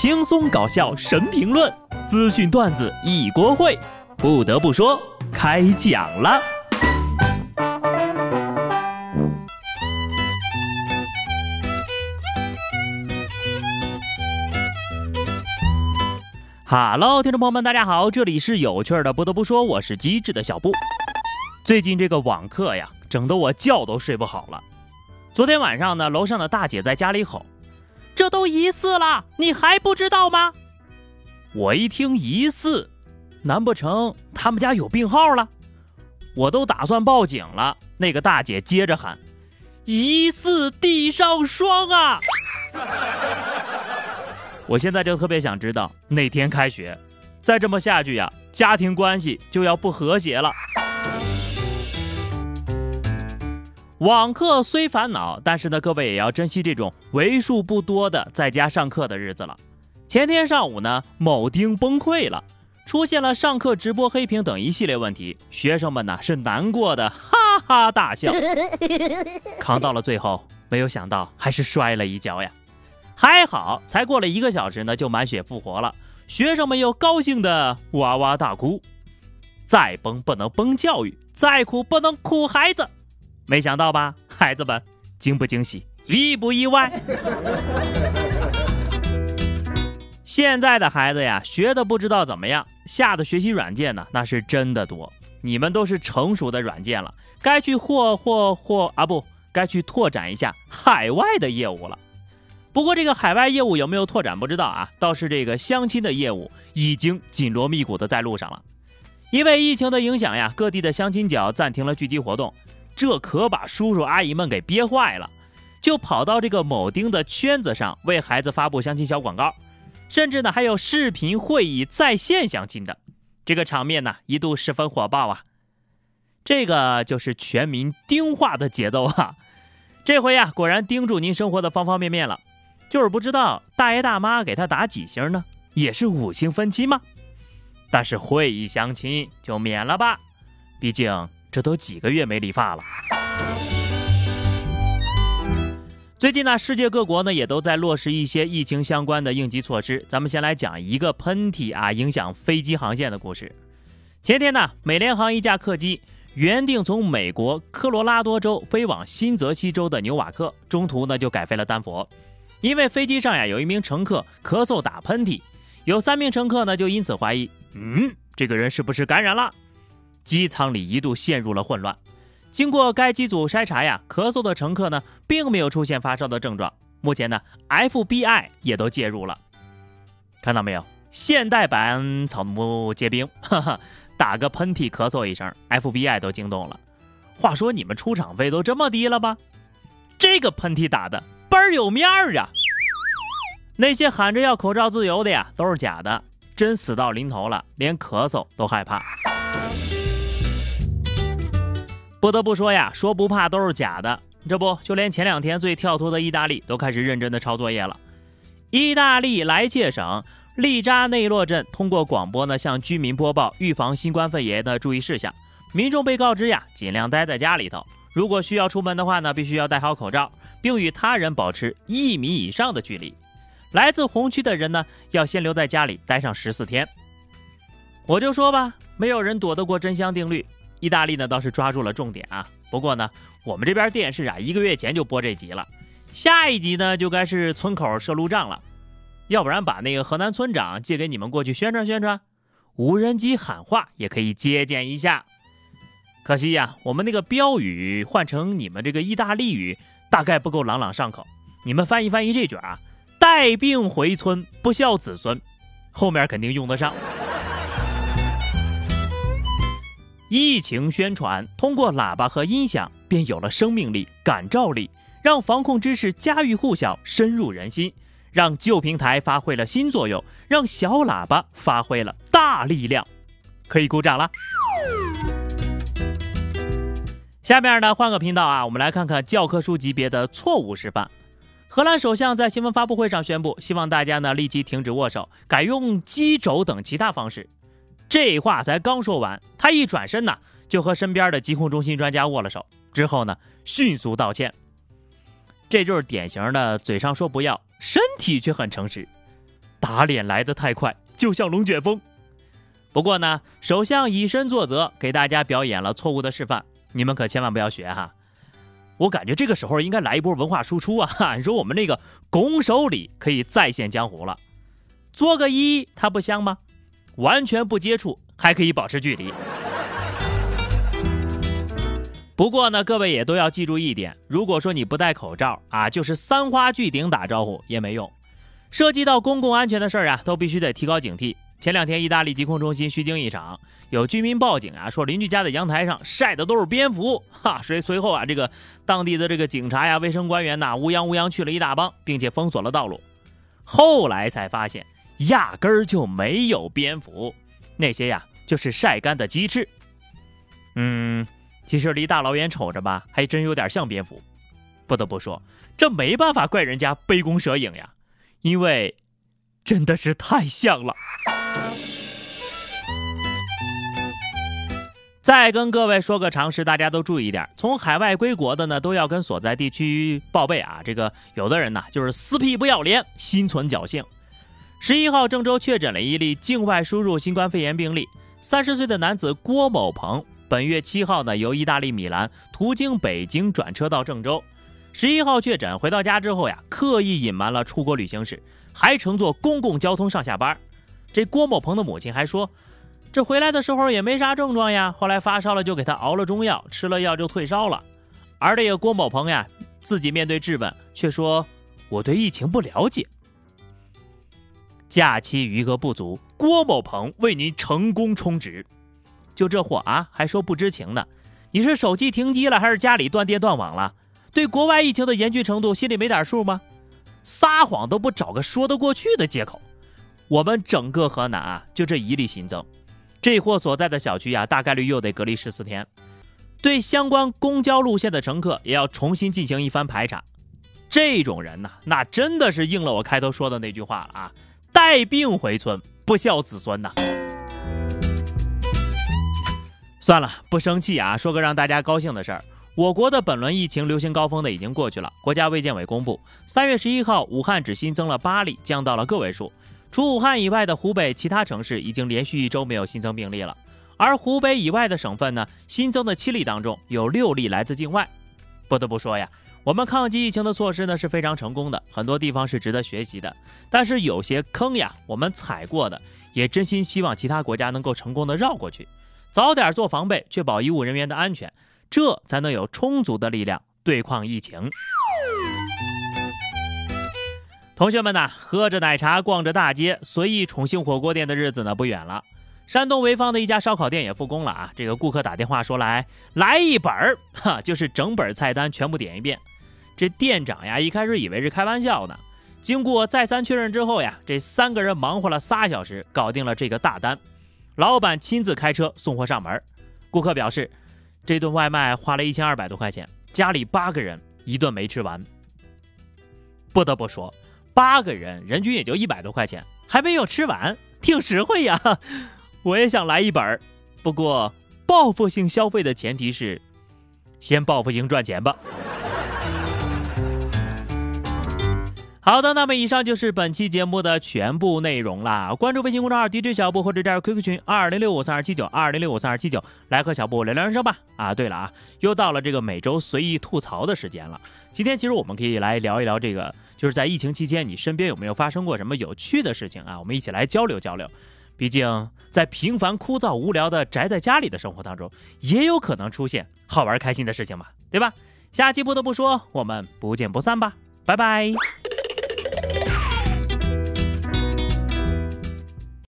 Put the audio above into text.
轻松搞笑神评论，资讯段子一锅烩。不得不说，开讲了。Hello，听众朋友们，大家好，这里是有趣的。不得不说，我是机智的小布。最近这个网课呀，整得我觉都睡不好了。昨天晚上呢，楼上的大姐在家里吼：“这都疑似了，你还不知道吗？”我一听疑似，难不成他们家有病号了？我都打算报警了。那个大姐接着喊：“疑似地上霜啊！” 我现在就特别想知道哪天开学，再这么下去呀，家庭关系就要不和谐了。网课虽烦恼，但是呢，各位也要珍惜这种为数不多的在家上课的日子了。前天上午呢，某丁崩溃了，出现了上课直播黑屏等一系列问题，学生们呢是难过的 哈哈大笑，扛到了最后，没有想到还是摔了一跤呀。还好，才过了一个小时呢，就满血复活了。学生们又高兴的哇哇大哭。再崩不能崩教育，再苦不能苦孩子。没想到吧，孩子们，惊不惊喜，意不意外？现在的孩子呀，学的不知道怎么样，下的学习软件呢，那是真的多。你们都是成熟的软件了，该去霍霍霍啊，不该去拓展一下海外的业务了。不过这个海外业务有没有拓展不知道啊，倒是这个相亲的业务已经紧锣密鼓的在路上了。因为疫情的影响呀，各地的相亲角暂停了聚集活动，这可把叔叔阿姨们给憋坏了，就跑到这个某丁的圈子上为孩子发布相亲小广告，甚至呢还有视频会议在线相亲的，这个场面呢一度十分火爆啊。这个就是全民丁化的节奏啊，这回呀果然盯住您生活的方方面面了。就是不知道大爷大妈给他打几星呢？也是五星分期吗？但是会议相亲就免了吧，毕竟这都几个月没理发了。最近呢，世界各国呢也都在落实一些疫情相关的应急措施。咱们先来讲一个喷嚏啊影响飞机航线的故事。前天呢，美联航一架客机原定从美国科罗拉多州飞往新泽西州的纽瓦克，中途呢就改飞了丹佛。因为飞机上呀有一名乘客咳嗽打喷嚏，有三名乘客呢就因此怀疑，嗯，这个人是不是感染了？机舱里一度陷入了混乱。经过该机组筛查呀，咳嗽的乘客呢并没有出现发烧的症状。目前呢，FBI 也都介入了。看到没有？现代版草木皆兵，哈哈，打个喷嚏咳嗽一声，FBI 都惊动了。话说你们出场费都这么低了吧？这个喷嚏打的。倍儿有面儿啊！那些喊着要口罩自由的呀，都是假的。真死到临头了，连咳嗽都害怕。不得不说呀，说不怕都是假的。这不，就连前两天最跳脱的意大利都开始认真的抄作业了。意大利莱切省利扎内洛镇通过广播呢，向居民播报预防新冠肺炎的注意事项。民众被告知呀，尽量待在家里头。如果需要出门的话呢，必须要戴好口罩。并与他人保持一米以上的距离。来自红区的人呢，要先留在家里待上十四天。我就说吧，没有人躲得过真香定律。意大利呢倒是抓住了重点啊。不过呢，我们这边电视啊，一个月前就播这集了。下一集呢，就该是村口设路障了。要不然把那个河南村长借给你们过去宣传宣传，无人机喊话也可以借鉴一下。可惜呀，我们那个标语换成你们这个意大利语。大概不够朗朗上口，你们翻译翻译这句啊，“带病回村，不孝子孙”，后面肯定用得上。疫情宣传通过喇叭和音响，便有了生命力、感召力，让防控知识家喻户晓、深入人心，让旧平台发挥了新作用，让小喇叭发挥了大力量，可以鼓掌了。下面呢，换个频道啊，我们来看看教科书级别的错误示范。荷兰首相在新闻发布会上宣布，希望大家呢立即停止握手，改用击肘等其他方式。这话才刚说完，他一转身呢，就和身边的疾控中心专家握了手，之后呢，迅速道歉。这就是典型的嘴上说不要，身体却很诚实。打脸来得太快，就像龙卷风。不过呢，首相以身作则，给大家表演了错误的示范，你们可千万不要学哈。我感觉这个时候应该来一波文化输出啊！你 说我们那个拱手礼可以再现江湖了，做个揖，它不香吗？完全不接触，还可以保持距离。不过呢，各位也都要记住一点：如果说你不戴口罩啊，就是三花聚顶打招呼也没用。涉及到公共安全的事儿啊，都必须得提高警惕。前两天，意大利疾控中心虚惊一场，有居民报警啊，说邻居家的阳台上晒的都是蝙蝠。哈，随随后啊，这个当地的这个警察呀、卫生官员呐，乌泱乌泱去了一大帮，并且封锁了道路。后来才发现，压根儿就没有蝙蝠，那些呀就是晒干的鸡翅。嗯，其实离大老远瞅着吧，还真有点像蝙蝠。不得不说，这没办法怪人家杯弓蛇影呀，因为真的是太像了。再跟各位说个常识，大家都注意点。从海外归国的呢，都要跟所在地区报备啊。这个有的人呢，就是死皮不要脸，心存侥幸。十一号，郑州确诊了一例境外输入新冠肺炎病例，三十岁的男子郭某鹏，本月七号呢，由意大利米兰途经北京转车到郑州。十一号确诊，回到家之后呀，刻意隐瞒了出国旅行史，还乘坐公共交通上下班。这郭某鹏的母亲还说。这回来的时候也没啥症状呀，后来发烧了就给他熬了中药，吃了药就退烧了。而这个郭某鹏呀，自己面对质问却说：“我对疫情不了解。”假期余额不足，郭某鹏为您成功充值。就这货啊，还说不知情呢？你是手机停机了，还是家里断电断网了？对国外疫情的严峻程度心里没点数吗？撒谎都不找个说得过去的借口。我们整个河南啊，就这一例新增。这货所在的小区呀，大概率又得隔离十四天。对相关公交路线的乘客，也要重新进行一番排查。这种人呢，那真的是应了我开头说的那句话了啊：带病回村，不孝子孙呐。算了，不生气啊。说个让大家高兴的事儿：我国的本轮疫情流行高峰呢，已经过去了。国家卫健委公布，三月十一号，武汉只新增了八例，降到了个位数。除武汉以外的湖北其他城市已经连续一周没有新增病例了，而湖北以外的省份呢，新增的七例当中有六例来自境外。不得不说呀，我们抗击疫情的措施呢是非常成功的，很多地方是值得学习的。但是有些坑呀，我们踩过的，也真心希望其他国家能够成功的绕过去，早点做防备，确保医务人员的安全，这才能有充足的力量对抗疫情。同学们呐，喝着奶茶，逛着大街，随意宠幸火锅店的日子呢不远了。山东潍坊的一家烧烤店也复工了啊！这个顾客打电话说来来一本儿，哈，就是整本菜单全部点一遍。这店长呀，一开始以为是开玩笑呢，经过再三确认之后呀，这三个人忙活了仨小时，搞定了这个大单。老板亲自开车送货上门。顾客表示，这顿外卖花了一千二百多块钱，家里八个人一顿没吃完。不得不说。八个人，人均也就一百多块钱，还没有吃完，挺实惠呀！我也想来一本儿，不过报复性消费的前提是，先报复性赚钱吧。好的，那么以上就是本期节目的全部内容啦。关注微信公众号 DJ 小布或者加入 QQ 群二零六五三二七九二零六五三二七九，来和小布聊聊人生吧。啊，对了啊，又到了这个每周随意吐槽的时间了。今天其实我们可以来聊一聊这个，就是在疫情期间，你身边有没有发生过什么有趣的事情啊？我们一起来交流交流。毕竟在平凡枯燥无聊的宅在家里的生活当中，也有可能出现好玩开心的事情嘛，对吧？下期不得不说，我们不见不散吧，拜拜。